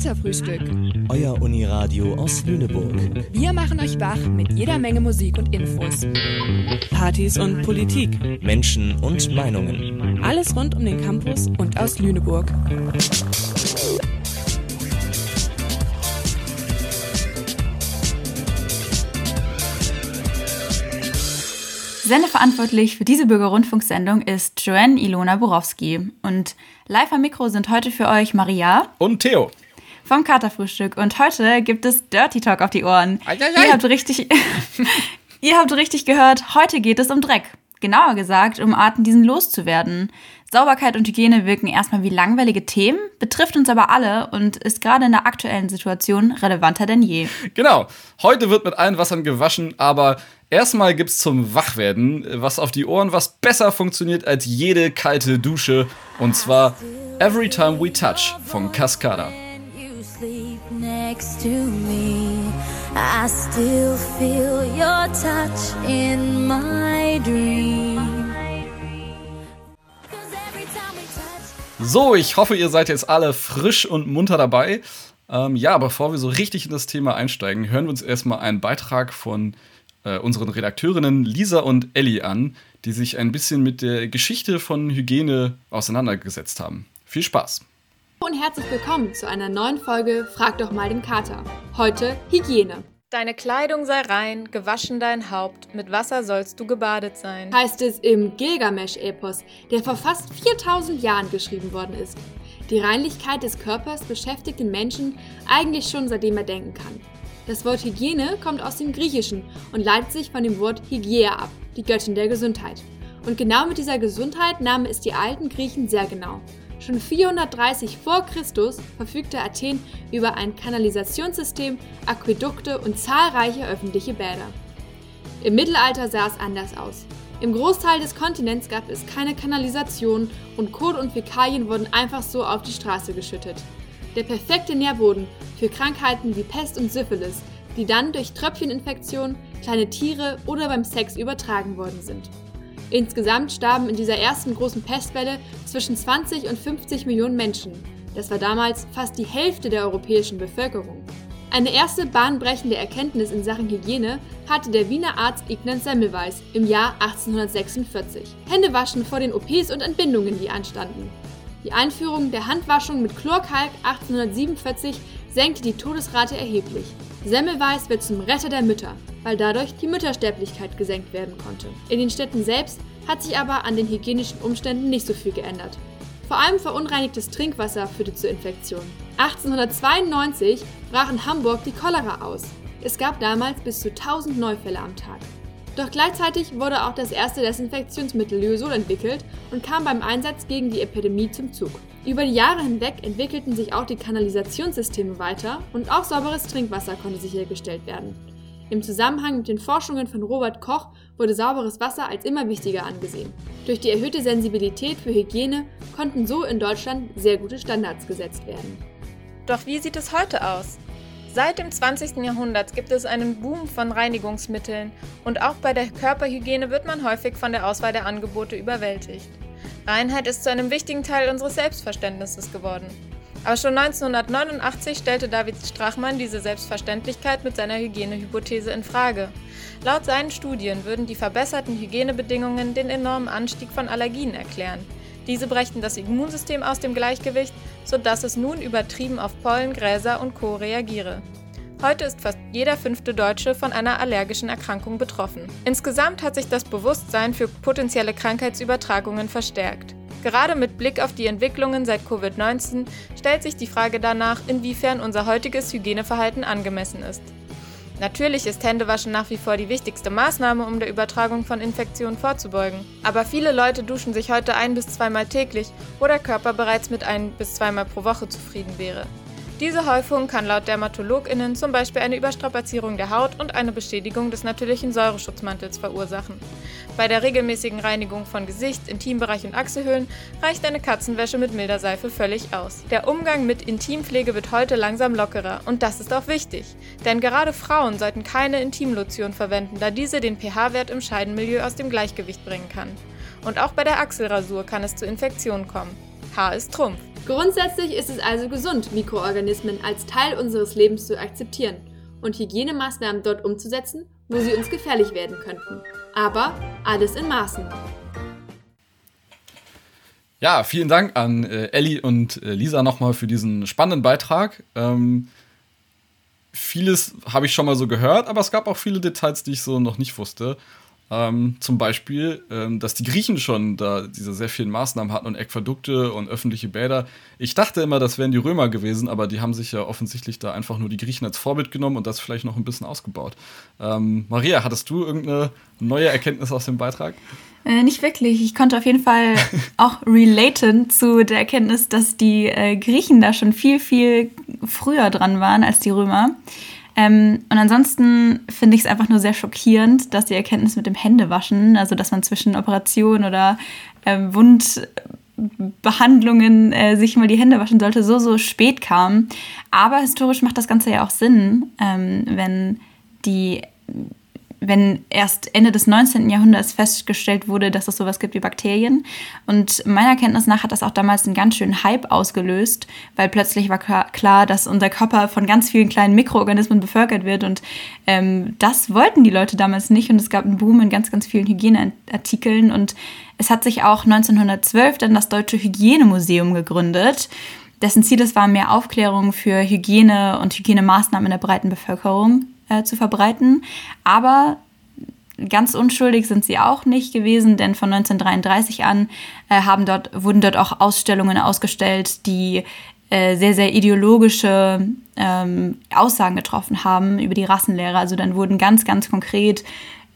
Katerfrühstück. Euer Uniradio aus Lüneburg. Wir machen euch wach mit jeder Menge Musik und Infos. Partys und Politik. Menschen und Meinungen. Alles rund um den Campus und aus Lüneburg. Sendeverantwortlich für diese Bürgerrundfunksendung ist Joanne Ilona Borowski. Und live am Mikro sind heute für euch Maria und Theo vom Katerfrühstück. Und heute gibt es Dirty Talk auf die Ohren. Ei, ei, ei. Ihr habt richtig, ihr habt richtig gehört. Heute geht es um Dreck. Genauer gesagt, um Arten, diesen loszuwerden. Sauberkeit und Hygiene wirken erstmal wie langweilige Themen, betrifft uns aber alle und ist gerade in der aktuellen Situation relevanter denn je. Genau. Heute wird mit allen Wassern gewaschen, aber erstmal gibt's zum Wachwerden was auf die Ohren, was besser funktioniert als jede kalte Dusche. Und zwar Every Time We Touch von Cascada. Next to me. I still feel your touch in my dream. So, ich hoffe, ihr seid jetzt alle frisch und munter dabei. Ähm, ja, bevor wir so richtig in das Thema einsteigen, hören wir uns erstmal einen Beitrag von äh, unseren Redakteurinnen Lisa und Ellie an, die sich ein bisschen mit der Geschichte von Hygiene auseinandergesetzt haben. Viel Spaß! Und herzlich willkommen zu einer neuen Folge Frag doch mal den Kater. Heute Hygiene. Deine Kleidung sei rein, gewaschen dein Haupt, mit Wasser sollst du gebadet sein. Heißt es im Gilgamesch-Epos, der vor fast 4000 Jahren geschrieben worden ist. Die Reinlichkeit des Körpers beschäftigt den Menschen eigentlich schon seitdem er denken kann. Das Wort Hygiene kommt aus dem Griechischen und leitet sich von dem Wort Hygiea ab, die Göttin der Gesundheit. Und genau mit dieser Gesundheit nahmen es die alten Griechen sehr genau. Schon 430 vor Christus verfügte Athen über ein Kanalisationssystem, Aquädukte und zahlreiche öffentliche Bäder. Im Mittelalter sah es anders aus. Im Großteil des Kontinents gab es keine Kanalisation und Kot und Fäkalien wurden einfach so auf die Straße geschüttet. Der perfekte Nährboden für Krankheiten wie Pest und Syphilis, die dann durch Tröpfcheninfektionen, kleine Tiere oder beim Sex übertragen worden sind. Insgesamt starben in dieser ersten großen Pestwelle zwischen 20 und 50 Millionen Menschen. Das war damals fast die Hälfte der europäischen Bevölkerung. Eine erste bahnbrechende Erkenntnis in Sachen Hygiene hatte der Wiener Arzt Ignaz Semmelweis im Jahr 1846. Händewaschen vor den OPs und Entbindungen, die anstanden. Die Einführung der Handwaschung mit Chlorkalk 1847 senkte die Todesrate erheblich. Semmelweis wird zum Retter der Mütter, weil dadurch die Müttersterblichkeit gesenkt werden konnte. In den Städten selbst hat sich aber an den hygienischen Umständen nicht so viel geändert. Vor allem verunreinigtes Trinkwasser führte zu Infektionen. 1892 brach in Hamburg die Cholera aus. Es gab damals bis zu 1000 Neufälle am Tag. Doch gleichzeitig wurde auch das erste Desinfektionsmittel Lyosol entwickelt und kam beim Einsatz gegen die Epidemie zum Zug. Über die Jahre hinweg entwickelten sich auch die Kanalisationssysteme weiter und auch sauberes Trinkwasser konnte sichergestellt werden. Im Zusammenhang mit den Forschungen von Robert Koch wurde sauberes Wasser als immer wichtiger angesehen. Durch die erhöhte Sensibilität für Hygiene konnten so in Deutschland sehr gute Standards gesetzt werden. Doch wie sieht es heute aus? Seit dem 20. Jahrhundert gibt es einen Boom von Reinigungsmitteln und auch bei der Körperhygiene wird man häufig von der Auswahl der Angebote überwältigt. Reinheit ist zu einem wichtigen Teil unseres Selbstverständnisses geworden. Aber schon 1989 stellte David Strachmann diese Selbstverständlichkeit mit seiner Hygienehypothese in Frage. Laut seinen Studien würden die verbesserten Hygienebedingungen den enormen Anstieg von Allergien erklären. Diese brächten das Immunsystem aus dem Gleichgewicht, sodass es nun übertrieben auf Pollen, Gräser und Co. reagiere. Heute ist fast jeder fünfte Deutsche von einer allergischen Erkrankung betroffen. Insgesamt hat sich das Bewusstsein für potenzielle Krankheitsübertragungen verstärkt. Gerade mit Blick auf die Entwicklungen seit Covid-19 stellt sich die Frage danach, inwiefern unser heutiges Hygieneverhalten angemessen ist. Natürlich ist Händewaschen nach wie vor die wichtigste Maßnahme, um der Übertragung von Infektionen vorzubeugen. Aber viele Leute duschen sich heute ein bis zweimal täglich, wo der Körper bereits mit ein bis zweimal pro Woche zufrieden wäre. Diese Häufung kann laut DermatologInnen zum Beispiel eine Überstrapazierung der Haut und eine Beschädigung des natürlichen Säureschutzmantels verursachen. Bei der regelmäßigen Reinigung von Gesicht, Intimbereich und Achselhöhlen reicht eine Katzenwäsche mit milder Seife völlig aus. Der Umgang mit Intimpflege wird heute langsam lockerer und das ist auch wichtig, denn gerade Frauen sollten keine Intimlotion verwenden, da diese den pH-Wert im Scheidenmilieu aus dem Gleichgewicht bringen kann. Und auch bei der Achselrasur kann es zu Infektionen kommen. Haar ist Trumpf. Grundsätzlich ist es also gesund, Mikroorganismen als Teil unseres Lebens zu akzeptieren und Hygienemaßnahmen dort umzusetzen, wo sie uns gefährlich werden könnten. Aber alles in Maßen. Ja, vielen Dank an äh, Elli und äh, Lisa nochmal für diesen spannenden Beitrag. Ähm, vieles habe ich schon mal so gehört, aber es gab auch viele Details, die ich so noch nicht wusste. Ähm, zum Beispiel, ähm, dass die Griechen schon da diese sehr vielen Maßnahmen hatten und Äquadukte und öffentliche Bäder. Ich dachte immer, das wären die Römer gewesen, aber die haben sich ja offensichtlich da einfach nur die Griechen als Vorbild genommen und das vielleicht noch ein bisschen ausgebaut. Ähm, Maria, hattest du irgendeine neue Erkenntnis aus dem Beitrag? Äh, nicht wirklich. Ich konnte auf jeden Fall auch relaten zu der Erkenntnis, dass die äh, Griechen da schon viel, viel früher dran waren als die Römer. Ähm, und ansonsten finde ich es einfach nur sehr schockierend, dass die Erkenntnis mit dem Händewaschen, also dass man zwischen Operationen oder äh, Wundbehandlungen äh, sich mal die Hände waschen sollte, so, so spät kam. Aber historisch macht das Ganze ja auch Sinn, ähm, wenn die wenn erst Ende des 19. Jahrhunderts festgestellt wurde, dass es sowas gibt wie Bakterien. Und meiner Kenntnis nach hat das auch damals einen ganz schönen Hype ausgelöst, weil plötzlich war klar, dass unser Körper von ganz vielen kleinen Mikroorganismen bevölkert wird. Und ähm, das wollten die Leute damals nicht. Und es gab einen Boom in ganz, ganz vielen Hygieneartikeln. Und es hat sich auch 1912 dann das Deutsche Hygienemuseum gegründet dessen Ziel es war, mehr Aufklärung für Hygiene und Hygienemaßnahmen in der breiten Bevölkerung äh, zu verbreiten. Aber ganz unschuldig sind sie auch nicht gewesen, denn von 1933 an äh, haben dort, wurden dort auch Ausstellungen ausgestellt, die äh, sehr, sehr ideologische ähm, Aussagen getroffen haben über die Rassenlehre. Also dann wurden ganz, ganz konkret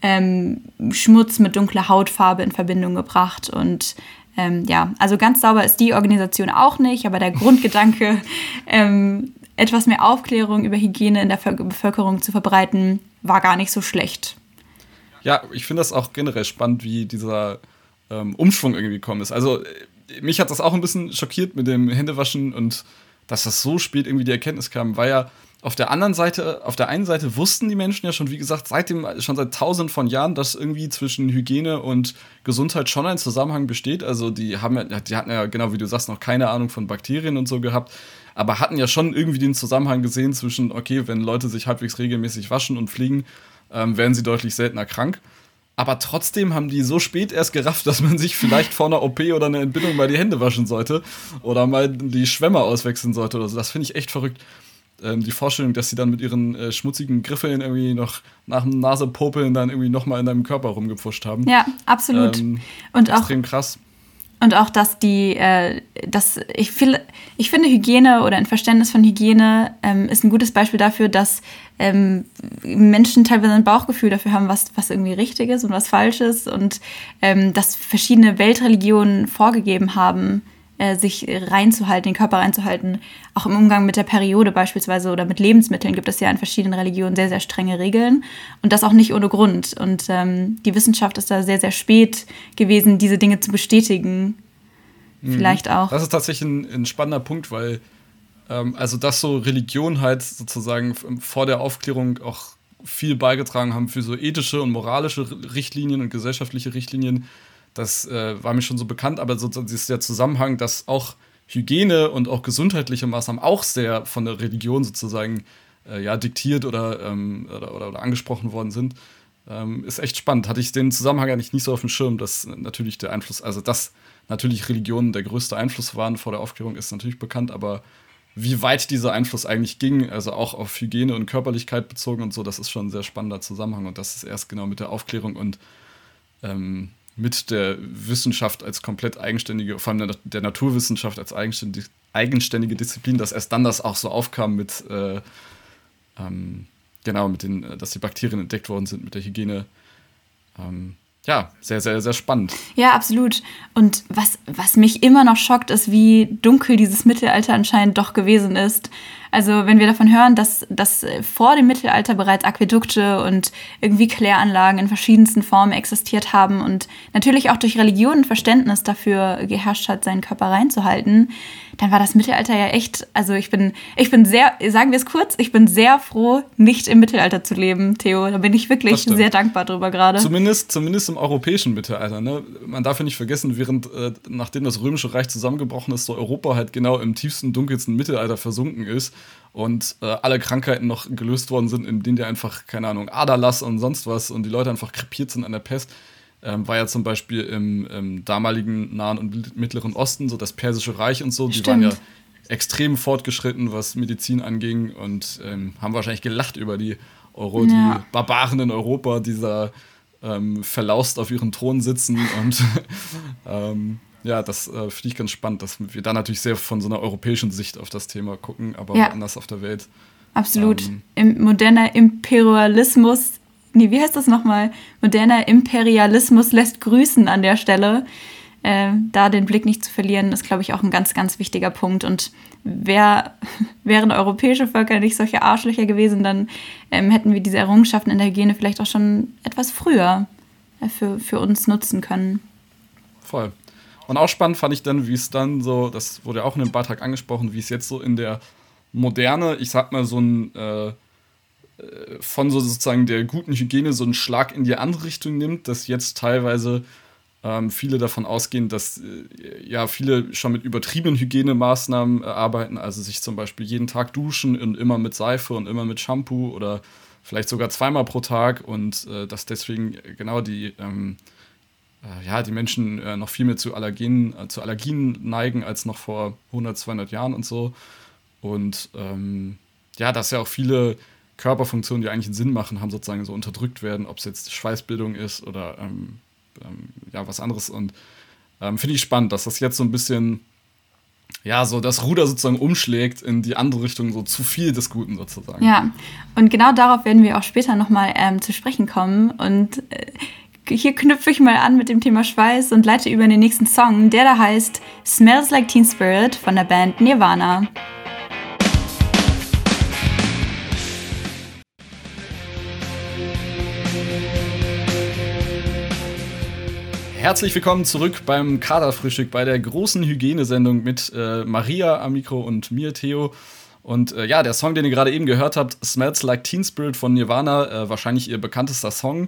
ähm, Schmutz mit dunkler Hautfarbe in Verbindung gebracht und ähm, ja, also ganz sauber ist die Organisation auch nicht, aber der Grundgedanke ähm, etwas mehr Aufklärung über Hygiene in der Bevölkerung zu verbreiten, war gar nicht so schlecht. Ja, ich finde das auch generell spannend, wie dieser ähm, Umschwung irgendwie gekommen ist. Also mich hat das auch ein bisschen schockiert mit dem Händewaschen und dass das so spät irgendwie die Erkenntnis kam, weil ja auf der anderen Seite, auf der einen Seite wussten die Menschen ja schon, wie gesagt, seitdem, schon seit tausenden von Jahren, dass irgendwie zwischen Hygiene und Gesundheit schon ein Zusammenhang besteht. Also die haben ja, die hatten ja, genau wie du sagst, noch keine Ahnung von Bakterien und so gehabt aber hatten ja schon irgendwie den Zusammenhang gesehen zwischen, okay, wenn Leute sich halbwegs regelmäßig waschen und fliegen, ähm, werden sie deutlich seltener krank. Aber trotzdem haben die so spät erst gerafft, dass man sich vielleicht vor einer OP oder einer Entbindung mal die Hände waschen sollte oder mal die Schwämme auswechseln sollte oder so. Das finde ich echt verrückt. Ähm, die Vorstellung, dass sie dann mit ihren äh, schmutzigen Griffeln irgendwie noch nach dem Nasepopeln dann irgendwie nochmal in deinem Körper rumgepfuscht haben. Ja, absolut. Ähm, und auch extrem krass. Und auch, dass die, äh, dass ich, viel, ich finde Hygiene oder ein Verständnis von Hygiene ähm, ist ein gutes Beispiel dafür, dass ähm, Menschen teilweise ein Bauchgefühl dafür haben, was, was irgendwie richtig ist und was falsch ist und ähm, dass verschiedene Weltreligionen vorgegeben haben, äh, sich reinzuhalten, den Körper reinzuhalten. Auch im Umgang mit der Periode beispielsweise oder mit Lebensmitteln gibt es ja in verschiedenen Religionen sehr, sehr strenge Regeln. Und das auch nicht ohne Grund. Und ähm, die Wissenschaft ist da sehr, sehr spät gewesen, diese Dinge zu bestätigen. Mhm. Vielleicht auch. Das ist tatsächlich ein, ein spannender Punkt, weil ähm, also dass so Religion halt sozusagen vor der Aufklärung auch viel beigetragen haben für so ethische und moralische Richtlinien und gesellschaftliche Richtlinien, das äh, war mir schon so bekannt, aber so, ist der Zusammenhang, dass auch Hygiene und auch gesundheitliche Maßnahmen auch sehr von der Religion sozusagen äh, ja, diktiert oder, ähm, oder, oder, oder, angesprochen worden sind, ähm, ist echt spannend. Hatte ich den Zusammenhang eigentlich nicht so auf dem Schirm, dass natürlich der Einfluss, also dass natürlich Religionen der größte Einfluss waren vor der Aufklärung, ist natürlich bekannt, aber wie weit dieser Einfluss eigentlich ging, also auch auf Hygiene und Körperlichkeit bezogen und so, das ist schon ein sehr spannender Zusammenhang und das ist erst genau mit der Aufklärung und ähm, mit der Wissenschaft als komplett eigenständige, vor allem der, der Naturwissenschaft als eigenständige, eigenständige, Disziplin, dass erst dann das auch so aufkam mit, äh, ähm, genau, mit den, dass die Bakterien entdeckt worden sind, mit der Hygiene. Ähm, ja, sehr, sehr, sehr spannend. Ja, absolut. Und was, was mich immer noch schockt, ist, wie dunkel dieses Mittelalter anscheinend doch gewesen ist. Also wenn wir davon hören, dass, dass vor dem Mittelalter bereits Aquädukte und irgendwie Kläranlagen in verschiedensten Formen existiert haben und natürlich auch durch Religion und Verständnis dafür geherrscht hat, seinen Körper reinzuhalten, dann war das Mittelalter ja echt, also ich bin, ich bin sehr, sagen wir es kurz, ich bin sehr froh, nicht im Mittelalter zu leben, Theo. Da bin ich wirklich sehr dankbar drüber gerade. Zumindest, zumindest im europäischen Mittelalter. Ne? Man darf ja nicht vergessen, während, äh, nachdem das Römische Reich zusammengebrochen ist, so Europa halt genau im tiefsten, dunkelsten Mittelalter versunken ist und äh, alle Krankheiten noch gelöst worden sind, in denen die einfach, keine Ahnung, Aderlass und sonst was und die Leute einfach krepiert sind an der Pest ähm, war ja zum Beispiel im, im, damaligen Nahen und Mittleren Osten, so das Persische Reich und so, die Stimmt. waren ja extrem fortgeschritten, was Medizin anging und ähm, haben wahrscheinlich gelacht über die Euro, ja. die Barbaren in Europa, die da ähm, verlaust auf ihren Thron sitzen und ähm, ja, das äh, finde ich ganz spannend, dass wir da natürlich sehr von so einer europäischen Sicht auf das Thema gucken, aber ja. anders auf der Welt. Absolut. Ähm, Im moderner Imperialismus nee, wie heißt das nochmal? Moderner Imperialismus lässt grüßen an der Stelle. Äh, da den Blick nicht zu verlieren, ist, glaube ich, auch ein ganz, ganz wichtiger Punkt. Und wär, wären europäische Völker nicht solche Arschlöcher gewesen, dann ähm, hätten wir diese Errungenschaften in der Hygiene vielleicht auch schon etwas früher äh, für, für uns nutzen können. Voll. Und auch spannend fand ich dann, wie es dann so, das wurde ja auch in dem Beitrag angesprochen, wie es jetzt so in der Moderne, ich sag mal, so ein äh, von so sozusagen der guten Hygiene so einen Schlag in die andere Richtung nimmt, dass jetzt teilweise ähm, viele davon ausgehen, dass äh, ja viele schon mit übertriebenen Hygienemaßnahmen äh, arbeiten, also sich zum Beispiel jeden Tag duschen und immer mit Seife und immer mit Shampoo oder vielleicht sogar zweimal pro Tag und äh, dass deswegen genau die ähm, äh, ja, die Menschen äh, noch viel mehr zu Allergenen, äh, zu Allergien neigen als noch vor 100, 200 Jahren und so. Und ähm, ja, dass ja auch viele Körperfunktionen, die eigentlich einen Sinn machen, haben sozusagen so unterdrückt werden, ob es jetzt Schweißbildung ist oder ähm, ähm, ja, was anderes. Und ähm, finde ich spannend, dass das jetzt so ein bisschen, ja, so das Ruder sozusagen umschlägt in die andere Richtung, so zu viel des Guten sozusagen. Ja, und genau darauf werden wir auch später nochmal ähm, zu sprechen kommen. Und äh, hier knüpfe ich mal an mit dem Thema Schweiß und leite über in den nächsten Song, der da heißt Smells Like Teen Spirit von der Band Nirvana. Herzlich willkommen zurück beim Kaderfrühstück bei der großen Hygienesendung mit äh, Maria am Mikro und mir, Theo. Und äh, ja, der Song, den ihr gerade eben gehört habt, Smells Like Teen Spirit von Nirvana, äh, wahrscheinlich ihr bekanntester Song.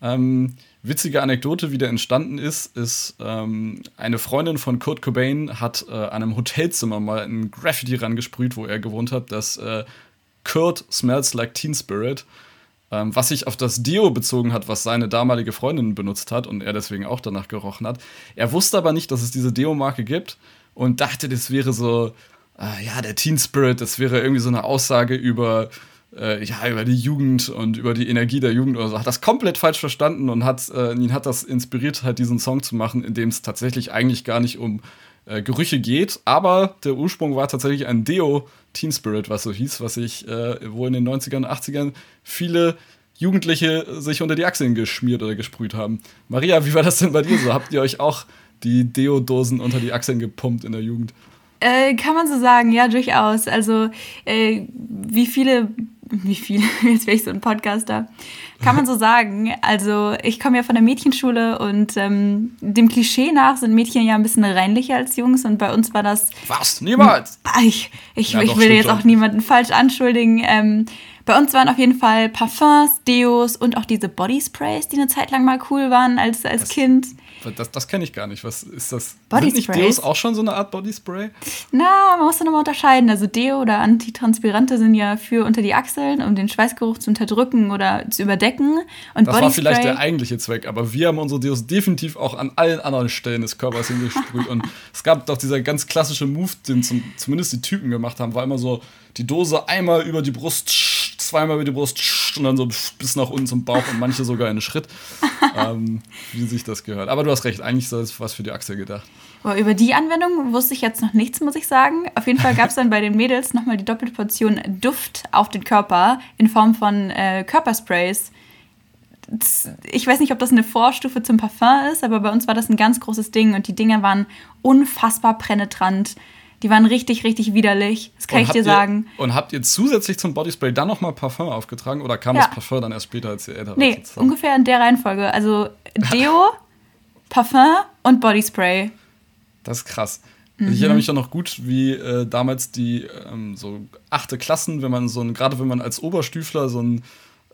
Ähm, witzige Anekdote, wie der entstanden ist, ist, ähm, eine Freundin von Kurt Cobain hat äh, an einem Hotelzimmer mal ein Graffiti rangesprüht, wo er gewohnt hat, dass äh, Kurt smells like Teen Spirit ähm, was sich auf das Deo bezogen hat, was seine damalige Freundin benutzt hat und er deswegen auch danach gerochen hat. Er wusste aber nicht, dass es diese Deo-Marke gibt und dachte, das wäre so, äh, ja, der Teen Spirit, das wäre irgendwie so eine Aussage über, äh, ja, über die Jugend und über die Energie der Jugend oder so. Hat das komplett falsch verstanden und hat, äh, ihn hat das inspiriert, halt diesen Song zu machen, in dem es tatsächlich eigentlich gar nicht um äh, Gerüche geht, aber der Ursprung war tatsächlich ein Deo Teen Spirit, was so hieß, was sich äh, wohl in den 90ern und 80ern viele Jugendliche sich unter die Achseln geschmiert oder gesprüht haben. Maria, wie war das denn bei dir so? Habt ihr euch auch die Deo-Dosen unter die Achseln gepumpt in der Jugend? Äh, kann man so sagen, ja, durchaus. Also, äh, wie viele, wie viele, jetzt wäre ich so ein Podcaster, kann man so sagen. Also, ich komme ja von der Mädchenschule und ähm, dem Klischee nach sind Mädchen ja ein bisschen reinlicher als Jungs und bei uns war das. Was? Niemals! Ah, ich, ich, ja, ich will jetzt auch niemanden falsch anschuldigen. Ähm, bei uns waren auf jeden Fall Parfums, Deos und auch diese Bodysprays, die eine Zeit lang mal cool waren als, als das, Kind. Das, das kenne ich gar nicht. Was ist das? Body Sind nicht Deos auch schon so eine Art Bodyspray? Na, man muss da nochmal unterscheiden. Also Deo oder Antitranspirante sind ja für unter die Achseln, um den Schweißgeruch zu unterdrücken oder zu überdecken. Und das Bodyspray, war vielleicht der eigentliche Zweck, aber wir haben unsere Deos definitiv auch an allen anderen Stellen des Körpers hingesprüht. und es gab doch dieser ganz klassische Move, den zum, zumindest die Typen gemacht haben, war immer so die Dose einmal über die Brust, zweimal über die Brust und dann so bis nach unten zum Bauch und manche sogar einen Schritt, ähm, wie sich das gehört. Aber du hast recht, eigentlich ist das was für die Achse gedacht. Aber über die Anwendung wusste ich jetzt noch nichts, muss ich sagen. Auf jeden Fall gab es dann bei den Mädels nochmal die doppelte Portion Duft auf den Körper in Form von äh, Körpersprays. Ich weiß nicht, ob das eine Vorstufe zum Parfum ist, aber bei uns war das ein ganz großes Ding und die Dinger waren unfassbar penetrant Die waren richtig, richtig widerlich. Das kann Und ich dir ihr- sagen. Und habt ihr zusätzlich zum Bodyspray dann nochmal Parfum aufgetragen oder kam Ja. das Parfum dann erst später, als ihr älter? Nee, sozusagen? ungefähr in der Reihenfolge. Also Deo, Parfum und Bodyspray. Das ist krass. Mhm. Ich erinnere mich doch noch gut, wie äh, damals die ähm, so achte Klassen, wenn man so ein, gerade wenn man als Oberstüfler so eine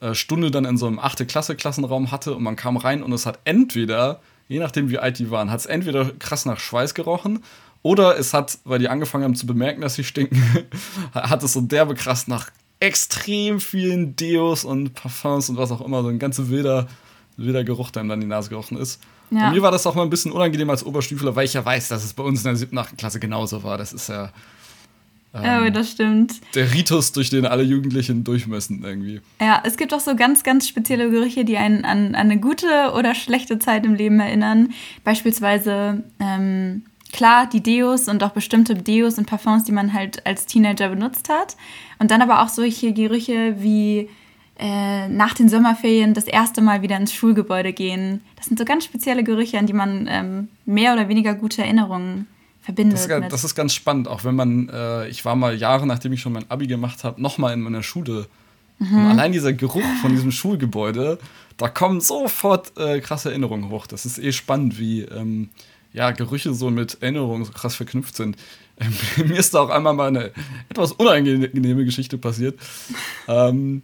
äh, Stunde dann in so einem achte Klasse Klassenraum hatte und man kam rein und es hat entweder, je nachdem wie alt die waren, hat es entweder krass nach Schweiß gerochen oder es hat, weil die angefangen haben zu bemerken, dass sie stinken, hat es so derbe krass nach extrem vielen Deos und Parfums und was auch immer, so ein ganzer wilder, wilder Geruch, der ihm dann in die Nase gerochen ist. Ja. Und mir war das auch mal ein bisschen unangenehm als Oberstüfler, weil ich ja weiß, dass es bei uns in der siebten, achten Klasse genauso war. Das ist ja ähm, oh, das stimmt. der Ritus, durch den alle Jugendlichen durch müssen irgendwie. Ja, es gibt auch so ganz, ganz spezielle Gerüche, die einen an, an eine gute oder schlechte Zeit im Leben erinnern. Beispielsweise, ähm, klar, die Deos und auch bestimmte Deos und Parfums, die man halt als Teenager benutzt hat. Und dann aber auch solche Gerüche wie äh, nach den Sommerferien das erste Mal wieder ins Schulgebäude gehen. Das sind so ganz spezielle Gerüche, an die man ähm, mehr oder weniger gute Erinnerungen verbindet. Das ist, das ist ganz spannend, auch wenn man, äh, ich war mal Jahre, nachdem ich schon mein Abi gemacht habe, nochmal in meiner Schule. Mhm. Und allein dieser Geruch von diesem Schulgebäude, da kommen sofort äh, krasse Erinnerungen hoch. Das ist eh spannend, wie ähm, ja, Gerüche so mit Erinnerungen so krass verknüpft sind. Ähm, mir ist da auch einmal mal eine etwas unangenehme Geschichte passiert. ähm,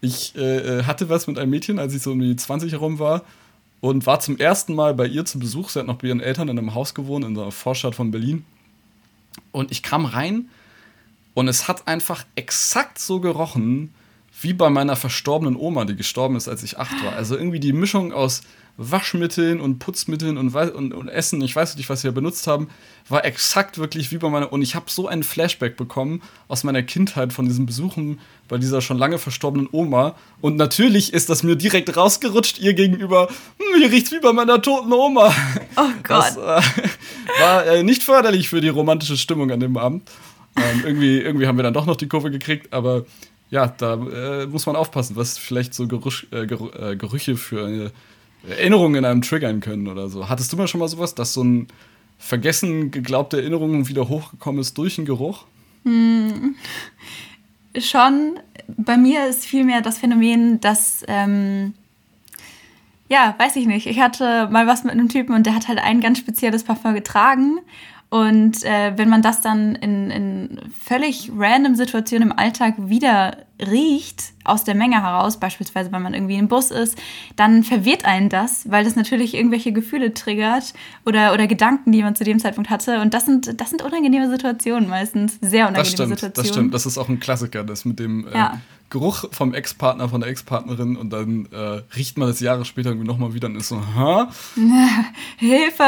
ich äh, hatte was mit einem Mädchen, als ich so um die 20 herum war und war zum ersten Mal bei ihr zu Besuch. Sie hat noch bei ihren Eltern in einem Haus gewohnt, in einer Vorstadt von Berlin. Und ich kam rein und es hat einfach exakt so gerochen wie bei meiner verstorbenen Oma, die gestorben ist, als ich acht war. Also irgendwie die Mischung aus Waschmitteln und Putzmitteln und, und, und Essen, ich weiß nicht, was sie da benutzt haben, war exakt wirklich wie bei meiner. Und ich habe so einen Flashback bekommen aus meiner Kindheit von diesen Besuchen bei dieser schon lange verstorbenen Oma. Und natürlich ist das mir direkt rausgerutscht ihr gegenüber. Hm, hier riecht's wie bei meiner toten Oma. oh Das Gott. äh, war äh, nicht förderlich für die romantische Stimmung an dem Abend. Ähm, irgendwie, irgendwie haben wir dann doch noch die Kurve gekriegt, aber ja, da äh, muss man aufpassen, was vielleicht so Gerüch, äh, äh, Gerüche für eine Erinnerung in einem triggern können oder so. Hattest du mal schon mal sowas, dass so ein vergessen geglaubte Erinnerung wieder hochgekommen ist durch einen Geruch? schon. Bei mir ist vielmehr das Phänomen, dass, ähm, ja, weiß ich nicht. Ich hatte mal was mit einem Typen und der hat halt ein ganz spezielles Parfum getragen. Und äh, wenn man das dann in, in völlig random Situationen im Alltag wieder riecht, aus der Menge heraus, beispielsweise wenn man irgendwie im Bus ist, dann verwirrt einen das, weil das natürlich irgendwelche Gefühle triggert oder, oder Gedanken, die man zu dem Zeitpunkt hatte. Und das sind, das sind unangenehme Situationen meistens, sehr unangenehme Das stimmt, Situationen. das stimmt. Das ist auch ein Klassiker, das mit dem äh, Ja. Geruch vom Ex-Partner, von der Ex-Partnerin und dann äh, riecht man das Jahre später irgendwie nochmal wieder und ist so, ha? Hilfe!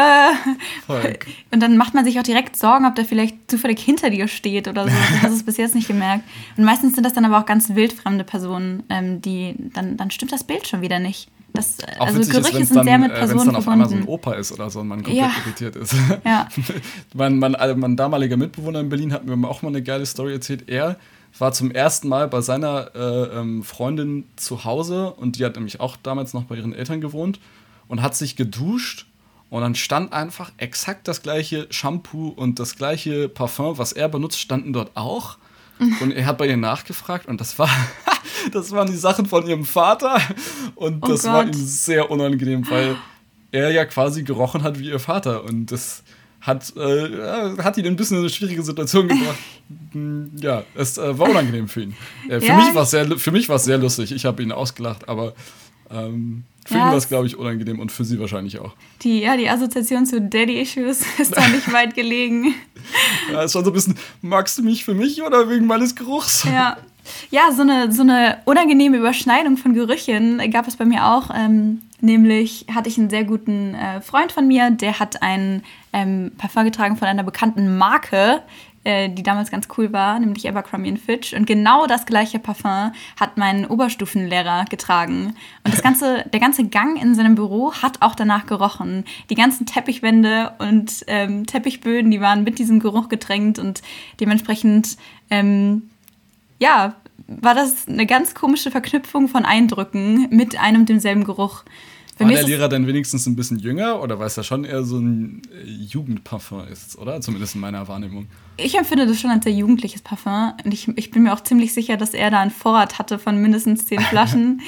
Voll. Und dann macht man sich auch direkt Sorgen, ob der vielleicht zufällig hinter dir steht oder so. Du hast es bis jetzt nicht gemerkt. Und meistens sind das dann aber auch ganz wildfremde Personen, ähm, die dann, dann stimmt das Bild schon wieder nicht. Das, äh, also Gerüche ist, wenn es sind dann, sehr mit äh, wenn's Personen dann auf einmal so ein. Opa ist oder so und man komplett Ja. irritiert ist. Ja. mein, mein, also mein damaliger Mitbewohner in Berlin hat mir auch mal eine geile Story erzählt. Er war zum ersten Mal bei seiner äh, ähm, Freundin zu Hause und die hat nämlich auch damals noch bei ihren Eltern gewohnt und hat sich geduscht und dann stand einfach exakt das gleiche Shampoo und das gleiche Parfum, was er benutzt, standen dort auch. Und er hat bei ihr nachgefragt und das war, das waren die Sachen von ihrem Vater und Oh das war ihm Gott. sehr unangenehm, weil er ja quasi gerochen hat wie ihr Vater und das hat, äh, hat ihn ein bisschen in eine schwierige Situation gebracht. Hm, ja, es äh, war unangenehm für ihn. Äh, für Ja, mich war es sehr, für mich war es sehr lustig. Ich habe ihn ausgelacht, aber ähm, für Ja, ihn war es, glaube ich, unangenehm und für sie wahrscheinlich auch. Die, ja, die Assoziation zu Daddy-Issues ist da nicht weit gelegen. Ja, ist schon so ein bisschen, magst du mich für mich oder wegen meines Geruchs? Ja. Ja, so eine, so eine unangenehme Überschneidung von Gerüchen gab es bei mir auch. Ähm, nämlich hatte ich einen sehr guten äh, Freund von mir, der hat ein ähm, Parfum getragen von einer bekannten Marke, äh, die damals ganz cool war, nämlich Abercrombie Fitch. Und genau das gleiche Parfum hat mein Oberstufenlehrer getragen. Und das ganze, der ganze Gang in seinem Büro hat auch danach gerochen. Die ganzen Teppichwände und ähm, Teppichböden, die waren mit diesem Geruch getränkt und dementsprechend ähm, ja, war das eine ganz komische Verknüpfung von Eindrücken mit einem und demselben Geruch. War der Lehrer denn wenigstens ein bisschen jünger oder weil es ja schon eher so ein äh, Jugendparfum ist, oder? Zumindest in meiner Wahrnehmung. Ich empfinde das schon als sehr jugendliches Parfum. Und ich, ich bin mir auch ziemlich sicher, dass er da einen Vorrat hatte von mindestens zehn Flaschen.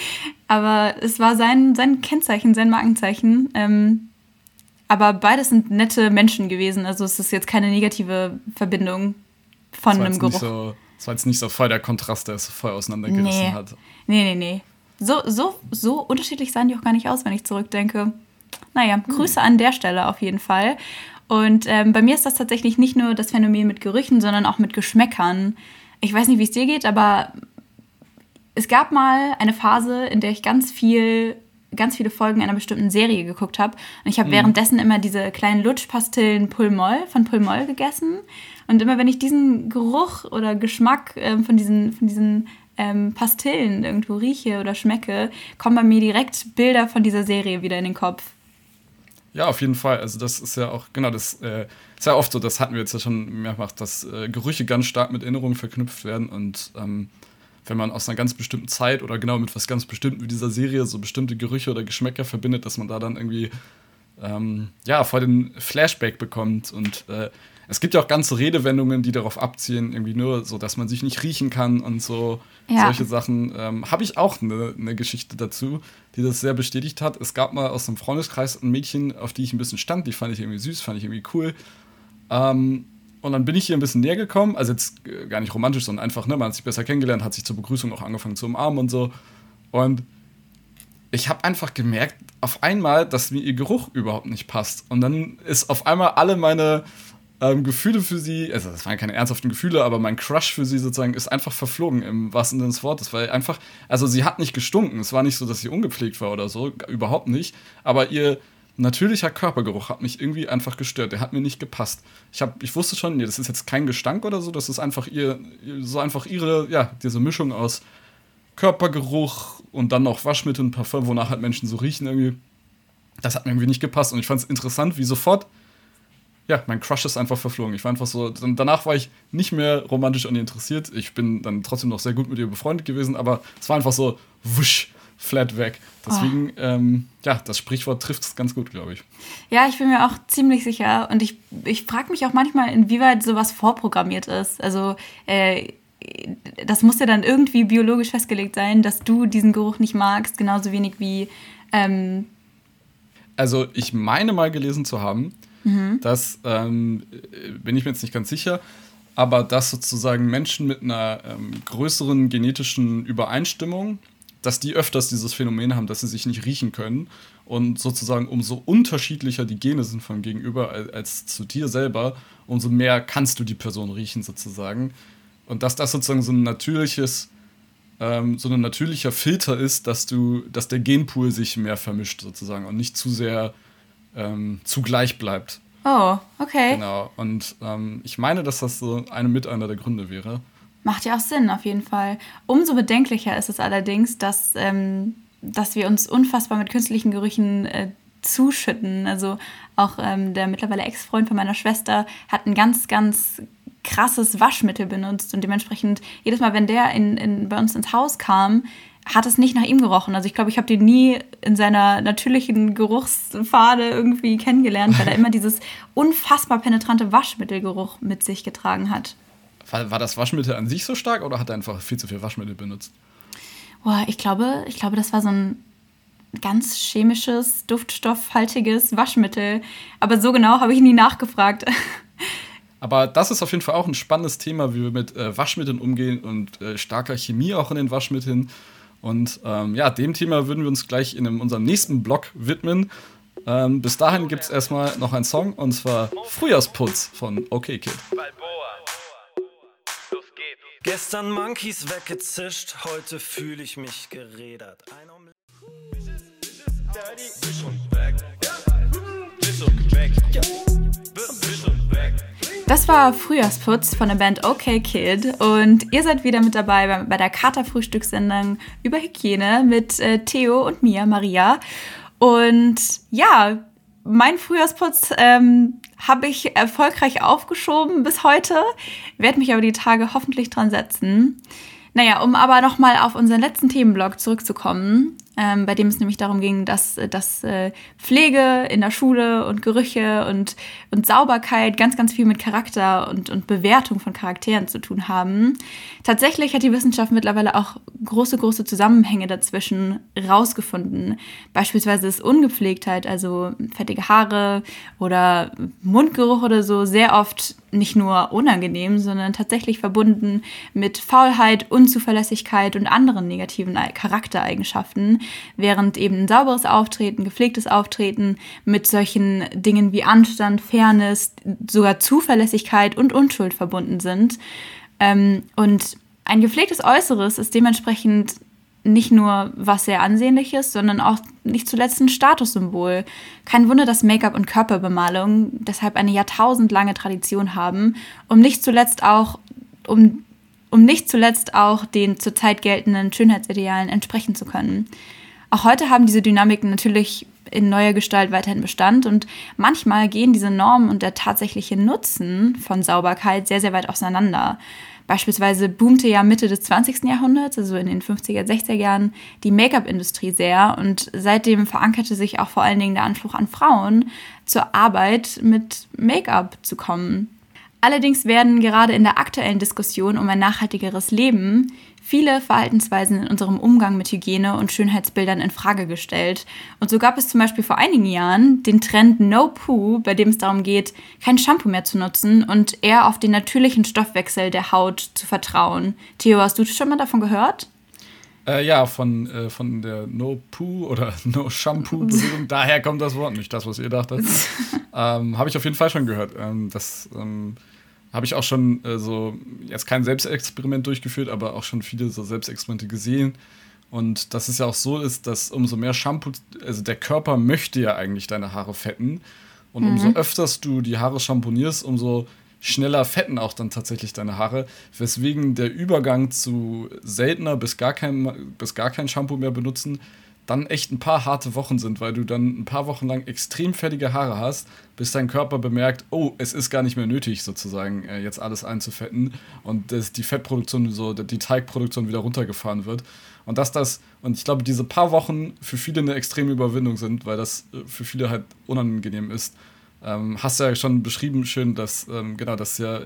aber es war sein, sein Kennzeichen, sein Markenzeichen. Ähm, aber beides sind nette Menschen gewesen. Also es ist jetzt keine negative Verbindung von einem Geruch. So, das war jetzt nicht so voll der Kontrast, der es voll auseinandergerissen nee. hat. Nee, nee, nee. So, so, so unterschiedlich sahen die auch gar nicht aus, wenn ich zurückdenke. Naja, hm. Grüße an der Stelle auf jeden Fall. Und ähm, bei mir ist das tatsächlich nicht nur das Phänomen mit Gerüchen, sondern auch mit Geschmäckern. Ich weiß nicht, wie es dir geht, aber es gab mal eine Phase, in der ich ganz viel ganz viele Folgen einer bestimmten Serie geguckt habe. Und ich habe mhm. währenddessen immer diese kleinen Lutschpastillen Pulmoll von Pulmoll gegessen. Und immer wenn ich diesen Geruch oder Geschmack ähm, von diesen, von diesen ähm, Pastillen irgendwo rieche oder schmecke, kommen bei mir direkt Bilder von dieser Serie wieder in den Kopf. Ja, auf jeden Fall. Also das ist ja auch, genau, das äh, ist ja oft so, das hatten wir jetzt ja schon mehrfach, dass äh, Gerüche ganz stark mit Erinnerungen verknüpft werden und ähm, wenn man aus einer ganz bestimmten Zeit oder genau mit was ganz Bestimmtem wie dieser Serie so bestimmte Gerüche oder Geschmäcker verbindet, dass man da dann irgendwie ähm, ja, vor den Flashback bekommt. Und äh, es gibt ja auch ganze Redewendungen, die darauf abzielen, irgendwie nur so, dass man sich nicht riechen kann und so ja. solche Sachen. Ähm, Habe ich auch eine ne Geschichte dazu, die das sehr bestätigt hat. Es gab mal aus einem Freundeskreis ein Mädchen, auf die ich ein bisschen stand, die fand ich irgendwie süß, fand ich irgendwie cool. Ähm, und dann bin ich hier ein bisschen näher gekommen, also jetzt äh, gar nicht romantisch, sondern einfach, ne, man hat sich besser kennengelernt, hat sich zur Begrüßung auch angefangen zu umarmen und so. Und ich habe einfach gemerkt, auf einmal, dass mir ihr Geruch überhaupt nicht passt. Und dann ist auf einmal alle meine ähm, Gefühle für sie, also das waren keine ernsthaften Gefühle, aber mein Crush für sie sozusagen ist einfach verflogen im wahrsten Sinne des Wortes, weil einfach, also sie hat nicht gestunken. Es war nicht so, dass sie ungepflegt war oder so, überhaupt nicht. Aber ihr natürlicher Körpergeruch hat mich irgendwie einfach gestört. Der hat mir nicht gepasst. Ich, hab, ich wusste schon, nee, das ist jetzt kein Gestank oder so, das ist einfach ihr, so einfach ihre, ja, diese Mischung aus Körpergeruch und dann noch Waschmittel und Parfum, wonach halt Menschen so riechen irgendwie. Das hat mir irgendwie nicht gepasst und ich fand es interessant, wie sofort, ja, mein Crush ist einfach verflogen. Ich war einfach so, danach war ich nicht mehr romantisch an ihr interessiert. Ich bin dann trotzdem noch sehr gut mit ihr befreundet gewesen, aber es war einfach so, wusch, flat weg. Deswegen, oh. ähm, ja, das Sprichwort trifft es ganz gut, glaube ich. Ja, ich bin mir auch ziemlich sicher. Und ich, ich frage mich auch manchmal, inwieweit sowas vorprogrammiert ist. Also, äh, das muss ja dann irgendwie biologisch festgelegt sein, dass du diesen Geruch nicht magst, genauso wenig wie. Ähm also, ich meine mal gelesen zu haben, mhm. dass, ähm, bin ich mir jetzt nicht ganz sicher, aber dass sozusagen Menschen mit einer ähm, größeren genetischen Übereinstimmung dass die öfters dieses Phänomen haben, dass sie sich nicht riechen können. Und sozusagen umso unterschiedlicher die Gene sind vom Gegenüber als, als zu dir selber, umso mehr kannst du die Person riechen sozusagen. Und dass das sozusagen so ein natürliches, ähm, so ein natürlicher Filter ist, dass du, dass der Genpool sich mehr vermischt sozusagen und nicht zu sehr ähm, zugleich bleibt. Oh, okay. Genau. Und ähm, ich meine, dass das so eine mit einer der Gründe wäre. Macht ja auch Sinn, auf jeden Fall. Umso bedenklicher ist es allerdings, dass, ähm, dass wir uns unfassbar mit künstlichen Gerüchen äh, zuschütten. Also auch ähm, der mittlerweile Ex-Freund von meiner Schwester hat ein ganz, ganz krasses Waschmittel benutzt und dementsprechend jedes Mal, wenn der in, in, bei uns ins Haus kam, hat es nicht nach ihm gerochen. Also ich glaube, ich habe den nie in seiner natürlichen Geruchspfade irgendwie kennengelernt, weil er immer dieses unfassbar penetrante Waschmittelgeruch mit sich getragen hat. War, war das Waschmittel an sich so stark oder hat er einfach viel zu viel Waschmittel benutzt? Boah, ich glaube, ich glaube, das war so ein ganz chemisches, duftstoffhaltiges Waschmittel. Aber so genau habe ich nie nachgefragt. Aber das ist auf jeden Fall auch ein spannendes Thema, wie wir mit äh, Waschmitteln umgehen und äh, starker Chemie auch in den Waschmitteln. Und ähm, ja, dem Thema würden wir uns gleich in einem, unserem nächsten Blog widmen. Ähm, bis dahin gibt es erstmal noch einen Song und zwar Frühjahrsputz von OK Kid. Gestern Monkeys weggezischt, heute fühle ich mich gerädert. Ein das war Frühjahrsputz von der Band OK Kid und ihr seid wieder mit dabei bei, der Kater-Frühstückssendung über Hygiene mit äh, Theo und mir, Maria. Und ja, mein Frühjahrsputz ähm, habe ich erfolgreich aufgeschoben bis heute, werde mich aber die Tage hoffentlich dran setzen. Naja, um aber nochmal auf unseren letzten Themenblock zurückzukommen. Ähm, bei dem es nämlich darum ging, dass, dass äh, Pflege in der Schule und Gerüche und, und Sauberkeit ganz, ganz viel mit Charakter und, und Bewertung von Charakteren zu tun haben. Tatsächlich hat die Wissenschaft mittlerweile auch große, große Zusammenhänge dazwischen rausgefunden. Beispielsweise ist Ungepflegtheit, also fettige Haare oder Mundgeruch oder so, sehr oft nicht nur unangenehm, sondern tatsächlich verbunden mit Faulheit, Unzuverlässigkeit und anderen negativen Charaktereigenschaften, während eben ein sauberes Auftreten, gepflegtes Auftreten mit solchen Dingen wie Anstand, Fairness, sogar Zuverlässigkeit und Unschuld verbunden sind. Ähm, und ein gepflegtes Äußeres ist dementsprechend nicht nur was sehr Ansehnliches, sondern auch nicht zuletzt ein Statussymbol. Kein Wunder, dass Make-up und Körperbemalung deshalb eine jahrtausendlange Tradition haben, um nicht zuletzt auch, um, um nicht zuletzt auch den zurzeit geltenden Schönheitsidealen entsprechen zu können. Auch heute haben diese Dynamiken natürlich in neuer Gestalt weiterhin Bestand und manchmal gehen diese Normen und der tatsächliche Nutzen von Sauberkeit sehr, sehr weit auseinander. Beispielsweise boomte ja Mitte des 20. Jahrhunderts, also in den 50er, 60er Jahren, die Make-up-Industrie sehr und seitdem verankerte sich auch vor allen Dingen der Anspruch an Frauen, zur Arbeit mit Make-up zu kommen. Allerdings werden gerade in der aktuellen Diskussion um ein nachhaltigeres Leben viele Verhaltensweisen in unserem Umgang mit Hygiene und Schönheitsbildern in Frage gestellt. Und so gab es zum Beispiel vor einigen Jahren den Trend No Poo, bei dem es darum geht, kein Shampoo mehr zu nutzen und eher auf den natürlichen Stoffwechsel der Haut zu vertrauen. Theo, hast du schon mal davon gehört? Äh, ja, von, äh, von der No Poo oder No Shampoo Bewegung. Daher kommt das Wort, nicht das, was ihr dachtet. ähm, Habe ich auf jeden Fall schon gehört. Ähm, das ähm, habe ich auch schon äh, so, jetzt kein Selbstexperiment durchgeführt, aber auch schon viele so Selbstexperimente gesehen. Und dass es ja auch so ist, dass umso mehr Shampoo, also der Körper möchte ja eigentlich deine Haare fetten. Und mhm. umso öfters du die Haare champonierst, umso schneller fetten auch dann tatsächlich deine Haare. Weswegen der Übergang zu seltener bis gar kein, bis gar kein Shampoo mehr benutzen dann echt ein paar harte Wochen sind, weil du dann ein paar Wochen lang extrem fettige Haare hast, bis dein Körper bemerkt, oh, es ist gar nicht mehr nötig, sozusagen äh, jetzt alles einzufetten und dass die Fettproduktion, so die Teigproduktion wieder runtergefahren wird. Und dass das, und ich glaube, diese paar Wochen für viele eine extreme Überwindung sind, weil das äh, für viele halt unangenehm ist. Ähm, hast du ja schon beschrieben, schön, dass, ähm, genau, dass ja,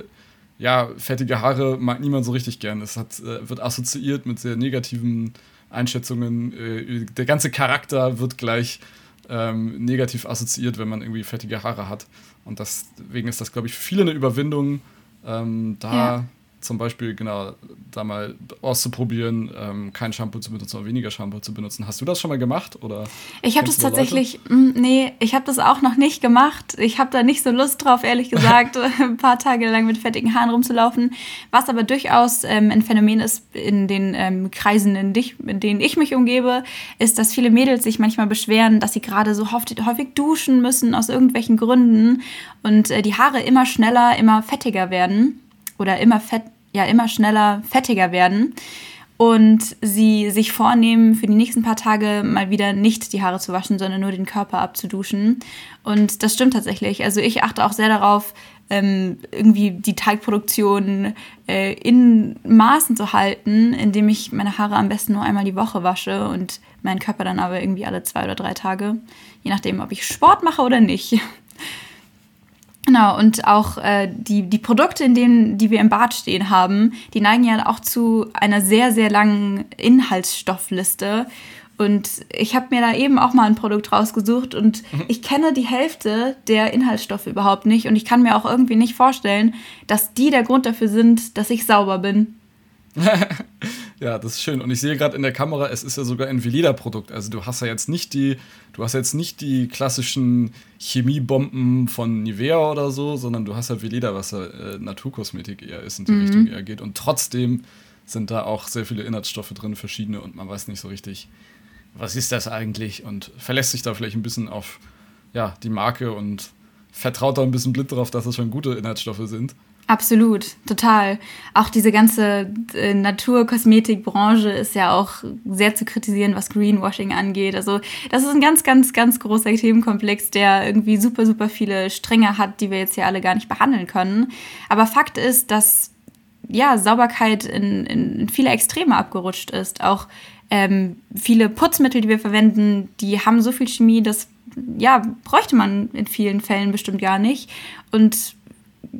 ja, fettige Haare mag niemand so richtig gern. Es hat, äh, wird assoziiert mit sehr negativen Einschätzungen, äh, der ganze Charakter wird gleich ähm, negativ assoziiert, wenn man irgendwie fettige Haare hat. Und deswegen ist das, glaube ich, für viele eine Überwindung, ähm, da ja zum Beispiel, genau, da mal auszuprobieren, ähm, kein Shampoo zu benutzen oder weniger Shampoo zu benutzen. Hast du das schon mal gemacht? Oder ich habe das tatsächlich, mh, mm, nee, ich habe das auch noch nicht gemacht. Ich habe da nicht so Lust drauf, ehrlich gesagt, ein paar Tage lang mit fettigen Haaren rumzulaufen. Was aber durchaus ähm, ein Phänomen ist in den ähm, Kreisen, in, dich, in denen ich mich umgebe, ist, dass viele Mädels sich manchmal beschweren, dass sie gerade so häufig, häufig duschen müssen aus irgendwelchen Gründen und äh, die Haare immer schneller, immer fettiger werden oder immer fett, ja, immer schneller fettiger werden und sie sich vornehmen, für die nächsten paar Tage mal wieder nicht die Haare zu waschen, sondern nur den Körper abzuduschen. Und das stimmt tatsächlich. Also ich achte auch sehr darauf, ähm, irgendwie die Teigproduktion äh, in Maßen zu halten, indem ich meine Haare am besten nur einmal die Woche wasche und meinen Körper dann aber irgendwie alle zwei oder drei Tage, je nachdem, ob ich Sport mache oder nicht. Genau, und auch äh, die, die Produkte, in denen, die wir im Bad stehen haben, die neigen ja auch zu einer sehr, sehr langen Inhaltsstoffliste. Und ich habe mir da eben auch mal ein Produkt rausgesucht und mhm. ich kenne die Hälfte der Inhaltsstoffe überhaupt nicht. Und ich kann mir auch irgendwie nicht vorstellen, dass die der Grund dafür sind, dass ich sauber bin. ja, das ist schön. Und ich sehe gerade in der Kamera, es ist ja sogar ein Veleda-Produkt. Also du hast ja jetzt nicht die, du hast jetzt nicht die klassischen Chemiebomben von Nivea oder so, sondern du hast ja Veleda, was ja äh, Naturkosmetik eher ist, in die mhm. Richtung eher geht. Und trotzdem sind da auch sehr viele Inhaltsstoffe drin, verschiedene, und man weiß nicht so richtig, was ist das eigentlich? Und verlässt sich da vielleicht ein bisschen auf ja, die Marke und vertraut da ein bisschen blind darauf, dass es schon gute Inhaltsstoffe sind. Absolut, total. Auch diese ganze äh, Naturkosmetikbranche ist ja auch sehr zu kritisieren, was Greenwashing angeht. Also das ist ein ganz, ganz, ganz großer Themenkomplex, der irgendwie super, super viele Stränge hat, die wir jetzt hier alle gar nicht behandeln können. Aber Fakt ist, dass ja, Sauberkeit in, in viele Extreme abgerutscht ist. Auch Ähm, viele Putzmittel, die wir verwenden, die haben so viel Chemie, dass ja, bräuchte man in vielen Fällen bestimmt gar nicht. Und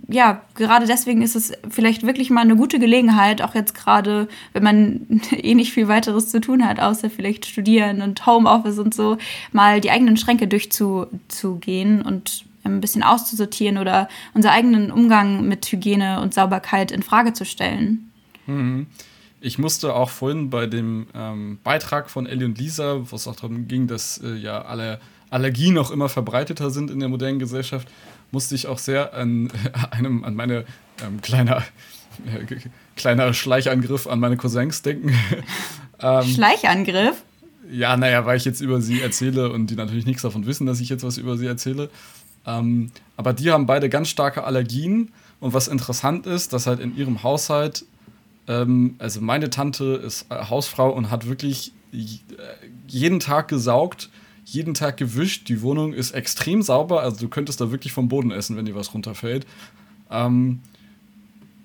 ja, gerade deswegen ist es vielleicht wirklich mal eine gute Gelegenheit, auch jetzt gerade, wenn man eh nicht viel weiteres zu tun hat, außer vielleicht studieren und Homeoffice und so, mal die eigenen Schränke durchzugehen und ein bisschen auszusortieren oder unseren eigenen Umgang mit Hygiene und Sauberkeit in Frage zu stellen. Mhm. Ich musste auch vorhin bei dem ähm, Beitrag von Ellie und Lisa, wo es auch darum ging, dass äh, ja alle Allergien noch immer verbreiteter sind in der modernen Gesellschaft, musste ich auch sehr an einem, an meine ähm, kleiner, äh, kleiner Schleichangriff an meine Cousins denken. ähm, Schleichangriff? Ja, naja, weil ich jetzt über sie erzähle und die natürlich nichts davon wissen, dass ich jetzt was über sie erzähle. Ähm, aber die haben beide ganz starke Allergien. Und was interessant ist, dass halt in ihrem Haushalt, ähm, also meine Tante ist äh, Hausfrau und hat wirklich äh, jeden Tag gesaugt, jeden Tag gewischt. Die Wohnung ist extrem sauber. Also du könntest da wirklich vom Boden essen, wenn dir was runterfällt. Ähm,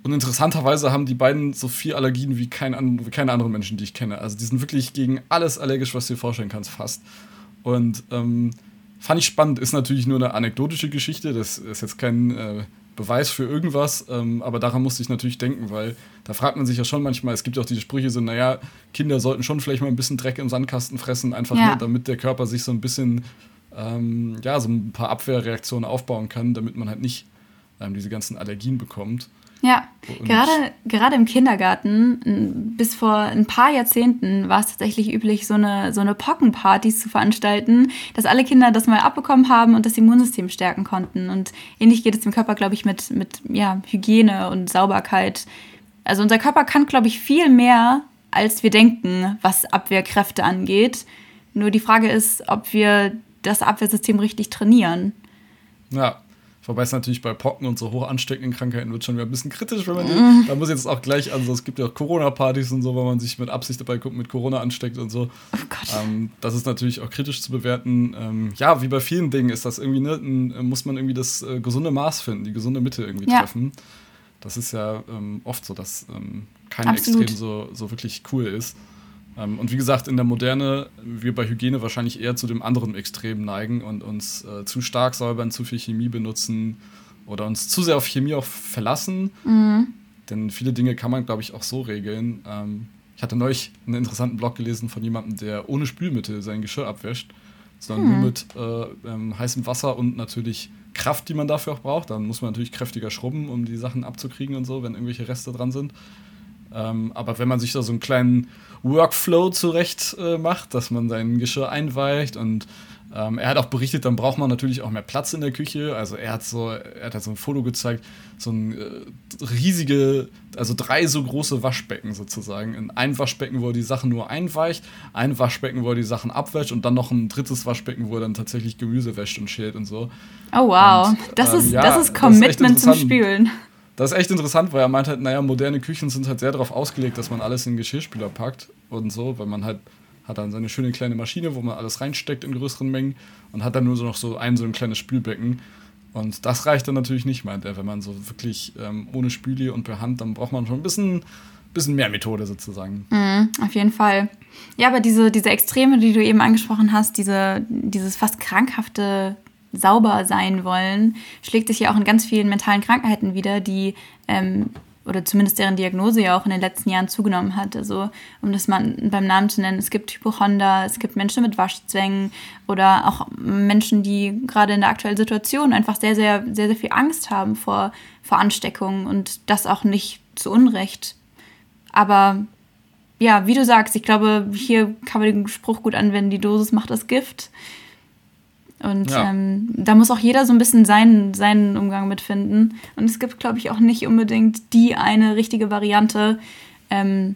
und interessanterweise haben die beiden so viel Allergien wie, kein, wie keine anderen Menschen, die ich kenne. Also die sind wirklich gegen alles allergisch, was du dir vorstellen kannst, fast. Und ähm, fand ich spannend. Ist natürlich nur eine anekdotische Geschichte. Das ist jetzt kein äh, Beweis für irgendwas, ähm, aber daran musste ich natürlich denken, weil da fragt man sich ja schon manchmal, es gibt auch diese Sprüche so, naja, Kinder sollten schon vielleicht mal ein bisschen Dreck im Sandkasten fressen, einfach ja. nur, damit der Körper sich so ein bisschen, ähm, ja, so ein paar Abwehrreaktionen aufbauen kann, damit man halt nicht ähm, diese ganzen Allergien bekommt. Ja, gerade, gerade im Kindergarten, bis vor ein paar Jahrzehnten war es tatsächlich üblich, so eine, so eine Pockenpartys zu veranstalten, dass alle Kinder das mal abbekommen haben und das Immunsystem stärken konnten. Und ähnlich geht es dem Körper, glaube ich, mit, mit ja, Hygiene und Sauberkeit. Also unser Körper kann, glaube ich, viel mehr, als wir denken, was Abwehrkräfte angeht. Nur die Frage ist, ob wir das Abwehrsystem richtig trainieren. Ja, Wobei es natürlich bei Pocken und so hoch ansteckenden Krankheiten wird schon wieder ein bisschen kritisch, wenn man mm. da muss jetzt auch gleich an, so, es gibt ja auch Corona-Partys und so, wo man sich mit Absicht dabei mit Corona ansteckt und so. Oh Gott. Ähm, das ist natürlich auch kritisch zu bewerten. Ähm, ja, wie bei vielen Dingen ist das irgendwie, ne, muss man irgendwie das äh, gesunde Maß finden, die gesunde Mitte irgendwie ja. treffen. Das ist ja ähm, oft so, dass ähm, kein Absolut. Extrem so, so wirklich cool ist. Ähm, und wie gesagt, in der Moderne, wir bei Hygiene wahrscheinlich eher zu dem anderen Extrem neigen und uns äh, zu stark säubern, zu viel Chemie benutzen oder uns zu sehr auf Chemie auch verlassen. Mhm. Denn viele Dinge kann man, glaube ich, auch so regeln. Ähm, ich hatte neulich einen interessanten Blog gelesen von jemandem, der ohne Spülmittel sein Geschirr abwäscht, sondern mhm. nur mit äh, ähm, heißem Wasser und natürlich Kraft, die man dafür auch braucht. Dann muss man natürlich kräftiger schrubben, um die Sachen abzukriegen und so, wenn irgendwelche Reste dran sind. Ähm, aber wenn man sich da so einen kleinen Workflow zurecht äh, macht, dass man sein Geschirr einweicht und ähm, er hat auch berichtet, dann braucht man natürlich auch mehr Platz in der Küche. Also er hat so, er hat halt so ein Foto gezeigt, so ein äh, riesige, also drei so große Waschbecken sozusagen. In ein Waschbecken, wo er die Sachen nur einweicht, ein Waschbecken, wo er die Sachen abwäscht und dann noch ein drittes Waschbecken, wo er dann tatsächlich Gemüse wäscht und schält und so. Oh wow, und, das, ähm, ist, ja, das ist Commitment das ist zum Spülen. Das ist echt interessant, weil er meint halt, naja, moderne Küchen sind halt sehr darauf ausgelegt, dass man alles in den Geschirrspüler packt und so, weil man halt hat dann seine schöne kleine Maschine, wo man alles reinsteckt in größeren Mengen und hat dann nur so noch so ein so ein kleines Spülbecken. Und das reicht dann natürlich nicht, meint er, wenn man so wirklich ähm, ohne Spüli und per Hand, dann braucht man schon ein bisschen, bisschen mehr Methode sozusagen. Mhm, auf jeden Fall. Ja, aber diese, diese Extreme, die du eben angesprochen hast, diese, dieses fast krankhafte sauber sein wollen, schlägt sich ja auch in ganz vielen mentalen Krankheiten wieder, die ähm, oder zumindest deren Diagnose ja auch in den letzten Jahren zugenommen hat. Also, um das mal beim Namen zu nennen, es gibt Hypochonder, es gibt Menschen mit Waschzwängen oder auch Menschen, die gerade in der aktuellen Situation einfach sehr, sehr, sehr, sehr viel Angst haben vor, vor Ansteckungen und das auch nicht zu Unrecht. Aber ja, wie du sagst, ich glaube, hier kann man den Spruch gut anwenden, die Dosis macht das Gift. Und ja. ähm, da muss auch jeder so ein bisschen seinen, seinen Umgang mitfinden. Und es gibt, glaube ich, auch nicht unbedingt die eine richtige Variante. Ähm,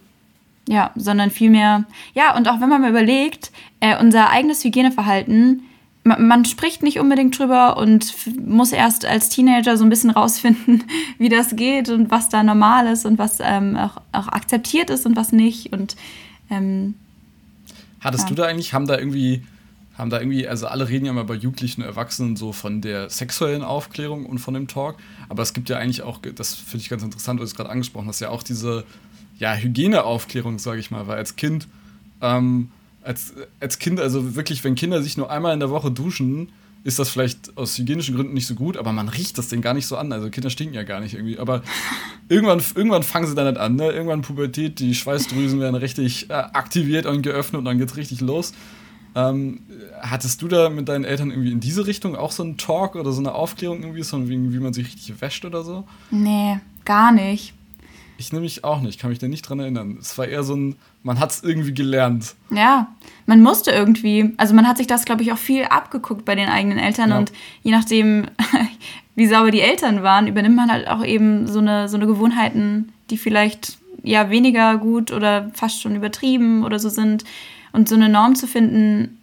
ja, sondern vielmehr, ja, und auch wenn man mal überlegt, äh, unser eigenes Hygieneverhalten, man, man, spricht nicht unbedingt drüber und muss erst als Teenager so ein bisschen rausfinden, wie das geht und was da normal ist und was ähm, auch, auch akzeptiert ist und was nicht. Und ähm, Hattest ja. du da eigentlich, haben da irgendwie haben da irgendwie, also alle reden ja mal bei Jugendlichen und Erwachsenen so von der sexuellen Aufklärung und von dem Talk. Aber es gibt ja eigentlich auch, das finde ich ganz interessant, was du gerade angesprochen hast, ja auch diese ja, Hygieneaufklärung, sage ich mal, weil als Kind ähm, als, als Kind, also wirklich, wenn Kinder sich nur einmal in der Woche duschen, ist das vielleicht aus hygienischen Gründen nicht so gut, aber man riecht das denen gar nicht so an. Also Kinder stinken ja gar nicht irgendwie. Aber irgendwann, irgendwann fangen sie dann nicht an, ne? Irgendwann Pubertät, die Schweißdrüsen werden richtig äh, aktiviert und geöffnet und dann geht's richtig los. Ähm, hattest du da mit deinen Eltern irgendwie in diese Richtung auch so einen Talk oder so eine Aufklärung irgendwie, so wie, wie man sich richtig wäscht oder so? Nee, gar nicht. Ich nämlich auch nicht, kann mich da nicht dran erinnern. Es war eher so ein, man hat es irgendwie gelernt. Ja, man musste irgendwie, also man hat sich das, glaube ich, auch viel abgeguckt bei den eigenen Eltern Ja. und je nachdem, wie sauber die Eltern waren, übernimmt man halt auch eben so eine, so eine Gewohnheiten, die vielleicht ja weniger gut oder fast schon übertrieben oder so sind. Und so eine Norm zu finden,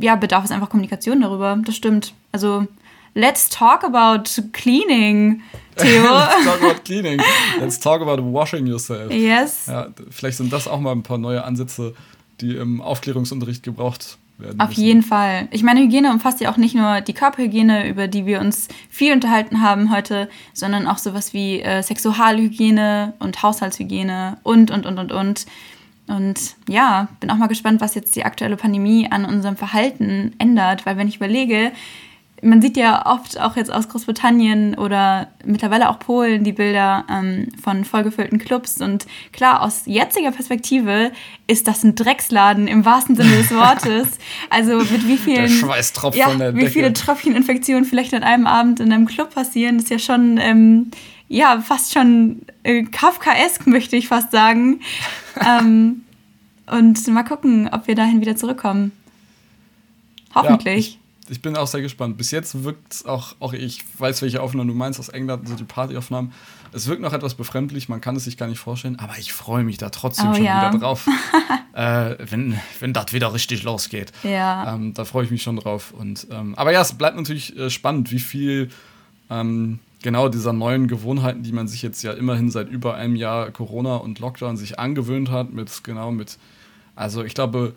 ja, bedarf es einfach Kommunikation darüber. Das stimmt. Also, let's talk about cleaning, Theo. Let's talk about cleaning. Let's talk about washing yourself. yes. Ja, vielleicht sind das auch mal ein paar neue Ansätze, die im Aufklärungsunterricht gebraucht werden. Auf müssen. jeden Fall. Ich meine, Hygiene umfasst ja auch nicht nur die Körperhygiene, über die wir uns viel unterhalten haben heute, sondern auch sowas wie äh, Sexualhygiene und Haushaltshygiene und, und, und, und, und. Und ja, bin auch mal gespannt, was jetzt die aktuelle Pandemie an unserem Verhalten ändert, weil wenn ich überlege, man sieht ja oft auch jetzt aus Großbritannien oder mittlerweile auch Polen die Bilder ähm, von vollgefüllten Clubs. Und klar, aus jetziger Perspektive ist das ein Drecksladen im wahrsten Sinne des Wortes. Also mit wie vielen, ja, wie Decke. viele Tröpfcheninfektionen vielleicht an einem Abend in einem Club passieren, ist ja schon, ähm, ja, fast schon äh, Kafkaesk, möchte ich fast sagen. ähm, und mal gucken, ob wir dahin wieder zurückkommen. Hoffentlich. Ja, ich, ich bin auch sehr gespannt. Bis jetzt wirkt es auch, auch ich weiß, welche Aufnahmen du meinst aus England, so die Partyaufnahmen. Es wirkt noch etwas befremdlich, man kann es sich gar nicht vorstellen, aber ich freue mich da trotzdem Oh schon ja. wieder drauf. äh, wenn wenn das wieder richtig losgeht. Ja. Ähm, da freue ich mich schon drauf. Und, ähm, aber ja, es bleibt natürlich äh, spannend, wie viel ähm, genau dieser neuen Gewohnheiten, die man sich jetzt ja immerhin seit über einem Jahr Corona und Lockdown sich angewöhnt hat, mit genau mit, also ich glaube,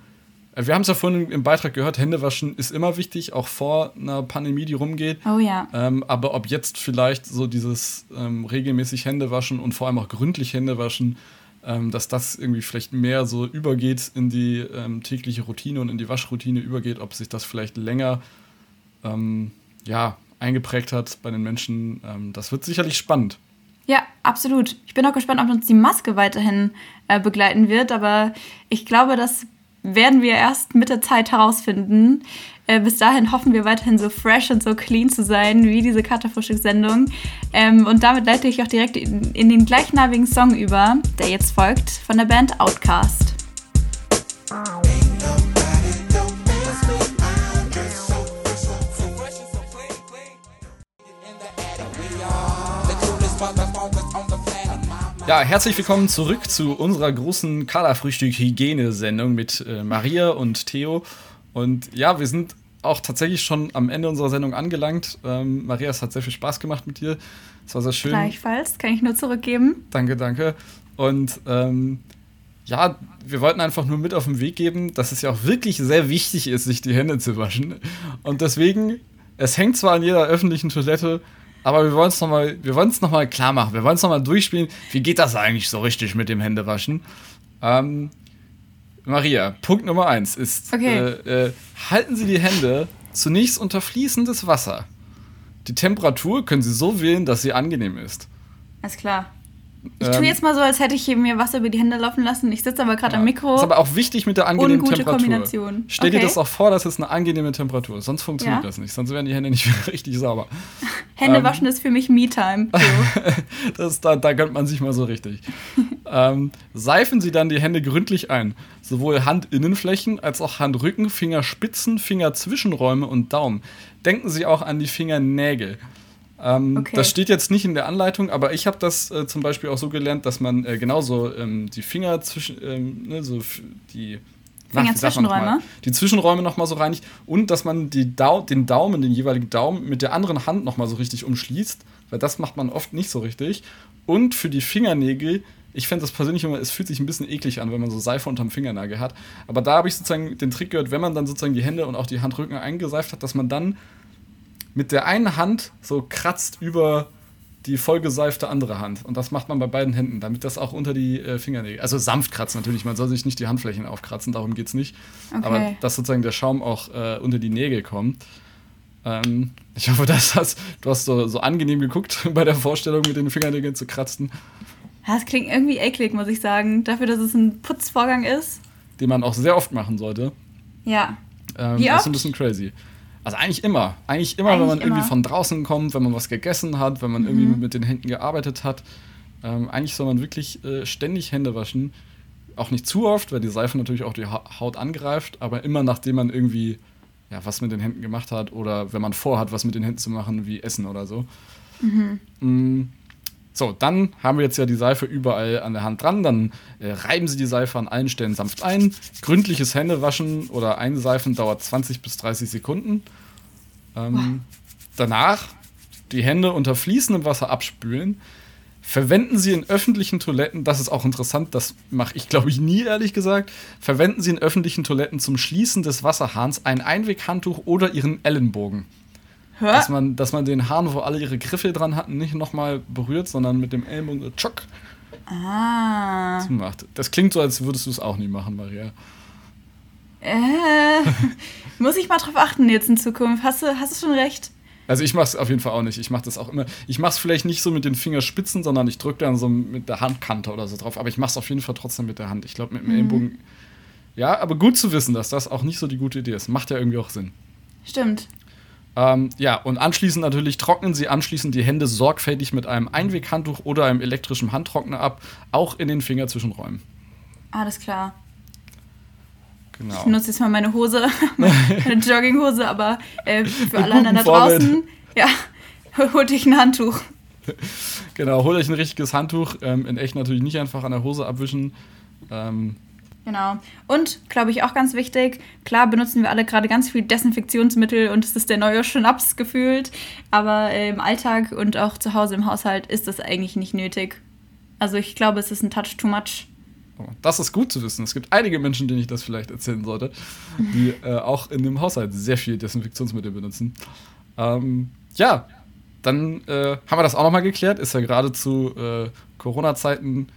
äh, wir haben es ja vorhin im Beitrag gehört, Händewaschen ist immer wichtig, auch vor einer Pandemie, die rumgeht. Oh ja. Ähm, aber ob jetzt vielleicht so dieses ähm, regelmäßig Händewaschen und vor allem auch gründlich Händewaschen, ähm, dass das irgendwie vielleicht mehr so übergeht in die ähm, tägliche Routine und in die Waschroutine übergeht, ob sich das vielleicht länger ähm, ja, eingeprägt hat bei den Menschen, ähm, das wird sicherlich spannend. Ja, absolut. Ich bin auch gespannt, ob uns die Maske weiterhin äh, begleiten wird, aber ich glaube, das werden wir erst mit der Zeit herausfinden. Äh, bis dahin hoffen wir weiterhin so fresh und so clean zu sein wie diese Katerfrühstückssendung. Ähm, und damit leite ich auch direkt in, in den gleichnamigen Song über, der jetzt folgt, von der Band Outcast. Ja, herzlich willkommen zurück zu unserer großen Kaderfrühstück-Hygiene-Sendung mit äh, Maria und Theo. Und ja, wir sind auch tatsächlich schon am Ende unserer Sendung angelangt. Ähm, Maria, es hat sehr viel Spaß gemacht mit dir. Es war sehr schön. Gleichfalls, kann ich nur zurückgeben. Danke, danke. Und ähm, ja, wir wollten einfach nur mit auf den Weg geben, dass es ja auch wirklich sehr wichtig ist, sich die Hände zu waschen. Und deswegen, es hängt zwar an jeder öffentlichen Toilette, aber wir wollen es nochmal, wir wollen es nochmal klar machen. Wir wollen es nochmal durchspielen. Wie geht das eigentlich so richtig mit dem Händewaschen? Ähm, Maria, Punkt Nummer eins ist, Okay. äh, äh, halten Sie die Hände zunächst unter fließendes Wasser. Die Temperatur können Sie so wählen, dass sie angenehm ist. Alles klar. Ich Ähm, tue jetzt mal so, als hätte ich hier mir Wasser über die Hände laufen lassen. Ich sitze aber gerade am Mikro. Ist aber auch wichtig mit der angenehmen Ungute Temperatur. Kombination. Stell dir Okay. das auch vor, dass es eine angenehme Temperatur ist. Sonst funktioniert Ja. das nicht. Sonst werden die Hände nicht richtig sauber. Hände ähm, waschen ist für mich Me-Time. Das, da, da gönnt man sich mal so richtig. ähm, seifen Sie dann die Hände gründlich ein. Sowohl Handinnenflächen als auch Handrücken, Fingerspitzen, Fingerzwischenräume und Daumen. Denken Sie auch an die Fingernägel. Ähm, Okay. Das steht jetzt nicht in der Anleitung, aber ich habe das äh, zum Beispiel auch so gelernt, dass man äh, genauso ähm, die Finger zwischen, ähm, ne, so die mal? Fingerzwischenräume? die Zwischenräume nochmal so reinigt und dass man Dau den Daumen, den jeweiligen Daumen mit der anderen Hand nochmal so richtig umschließt, weil das macht man oft nicht so richtig. Und für die Fingernägel, ich fände das persönlich immer, es fühlt sich ein bisschen eklig an, wenn man so Seife unterm Fingernagel hat. Aber da habe ich sozusagen den Trick gehört, wenn man dann sozusagen die Hände und auch die Handrücken eingeseift hat, dass man dann mit der einen Hand so kratzt über die vollgeseifte andere Hand. Und das macht man bei beiden Händen, damit das auch unter die äh, Fingernägel, also sanft kratzen natürlich, man soll sich nicht die Handflächen aufkratzen, darum geht es nicht. Okay. Aber dass sozusagen der Schaum auch äh, unter die Nägel kommt. Ähm, ich hoffe, dass das, du hast so, so angenehm geguckt bei der Vorstellung, mit den Fingernägeln zu kratzen, Ja, Das klingt irgendwie eklig, muss ich sagen. Dafür, dass es ein Putzvorgang ist. den man auch sehr oft machen sollte. Ja. Ähm, Wie Das ist oft? ein bisschen crazy. Also eigentlich immer. Eigentlich immer, wenn Eigentlich man irgendwie immer. von draußen kommt, wenn man was gegessen hat, wenn man Mhm. irgendwie mit den Händen gearbeitet hat. Ähm, eigentlich soll man wirklich äh, ständig Hände waschen. Auch nicht zu oft, weil die Seife natürlich auch die Ha- Haut angreift, aber immer nachdem man irgendwie ja, was mit den Händen gemacht hat oder wenn man vorhat, was mit den Händen zu machen, wie Essen oder so. Mm, So, dann haben wir jetzt ja die Seife überall an der Hand dran. Dann äh, reiben Sie die Seife an allen Stellen sanft ein. Gründliches Händewaschen oder Einseifen dauert 20 bis 30 Sekunden. Ähm, Danach die Hände unter fließendem Wasser abspülen. Verwenden Sie in öffentlichen Toiletten, das ist auch interessant, das mache ich glaube ich nie, ehrlich gesagt. Verwenden Sie in öffentlichen Toiletten zum Schließen des Wasserhahns ein Einweghandtuch oder Ihren Ellenbogen. Hör? Dass man, dass man den Hahn, wo alle ihre Griffe dran hatten, nicht nochmal berührt, sondern mit dem Ellenbogen so tschock Ah. zumacht. Das klingt so, als würdest du es auch nie machen, Maria. Äh. muss ich mal drauf achten jetzt in Zukunft. Hast du, hast du schon recht? Also ich mache es auf jeden Fall auch nicht. Ich mache das auch immer. Ich mache es vielleicht nicht so mit den Fingerspitzen, sondern ich drücke dann so mit der Handkante oder so drauf. Aber ich mache es auf jeden Fall trotzdem mit der Hand. Ich glaube mit dem Ellenbogen. Ja, aber gut zu wissen, dass das auch nicht so die gute Idee ist. Macht ja irgendwie auch Sinn. Stimmt. Ähm, ja, und anschließend natürlich trocknen Sie anschließend die Hände sorgfältig mit einem Einweghandtuch oder einem elektrischen Handtrockner ab, auch in den Fingerzwischenräumen. Alles klar. Genau. Ich benutze jetzt mal meine Hose, meine Jogginghose, aber äh, für alle anderen da draußen, ja, hol dich ein Handtuch. Genau, holt euch ein richtiges Handtuch. Ähm, in echt natürlich nicht einfach an der Hose abwischen. Ähm, Genau. Und, glaube ich, auch ganz wichtig, klar benutzen wir alle gerade ganz viel Desinfektionsmittel und es ist der neue Schnaps gefühlt, aber äh, im Alltag und auch zu Hause im Haushalt ist das eigentlich nicht nötig. Also ich glaube, es ist ein Touch too much. das ist gut zu wissen. Es gibt einige Menschen, denen ich das vielleicht erzählen sollte, die äh, auch in dem Haushalt sehr viel Desinfektionsmittel benutzen. Ähm, ja, dann äh, haben wir das auch nochmal geklärt. Ist ja gerade zu äh, Corona-Zeiten.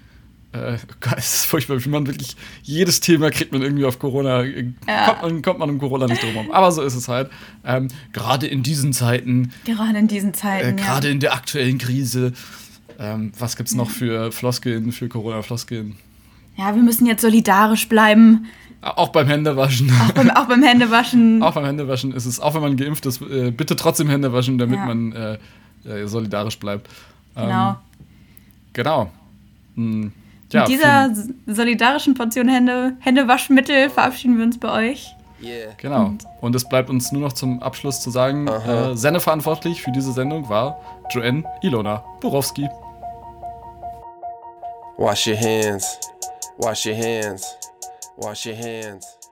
Äh, es ist furchtbar, wie man wirklich jedes Thema kriegt man irgendwie auf Corona. äh, Ja. Kommt, man, kommt man um Corona nicht drum herum. Aber so ist es halt. Ähm, gerade in diesen Zeiten Gerade in diesen Äh, Zeiten. Gerade ja. in der aktuellen Krise. Ähm, was gibt's noch für Floskeln, für Corona-Floskeln? ja, wir müssen jetzt solidarisch bleiben. Auch beim Händewaschen. Auch beim, auch beim Händewaschen. auch beim Händewaschen ist es, auch wenn man geimpft ist, äh, bitte trotzdem Hände waschen, damit Ja. man äh, äh, solidarisch bleibt. Ähm, Genau. Genau. Hm, ja, Mit dieser solidarischen Portion Hände, Händewaschmittel verabschieden wir uns bei euch. Genau. Und es bleibt uns nur noch zum Abschluss zu sagen, äh, sendeverantwortlich für diese Sendung war Joanne Ilona Borowski. Wash your hands. Wash your hands. Wash your hands.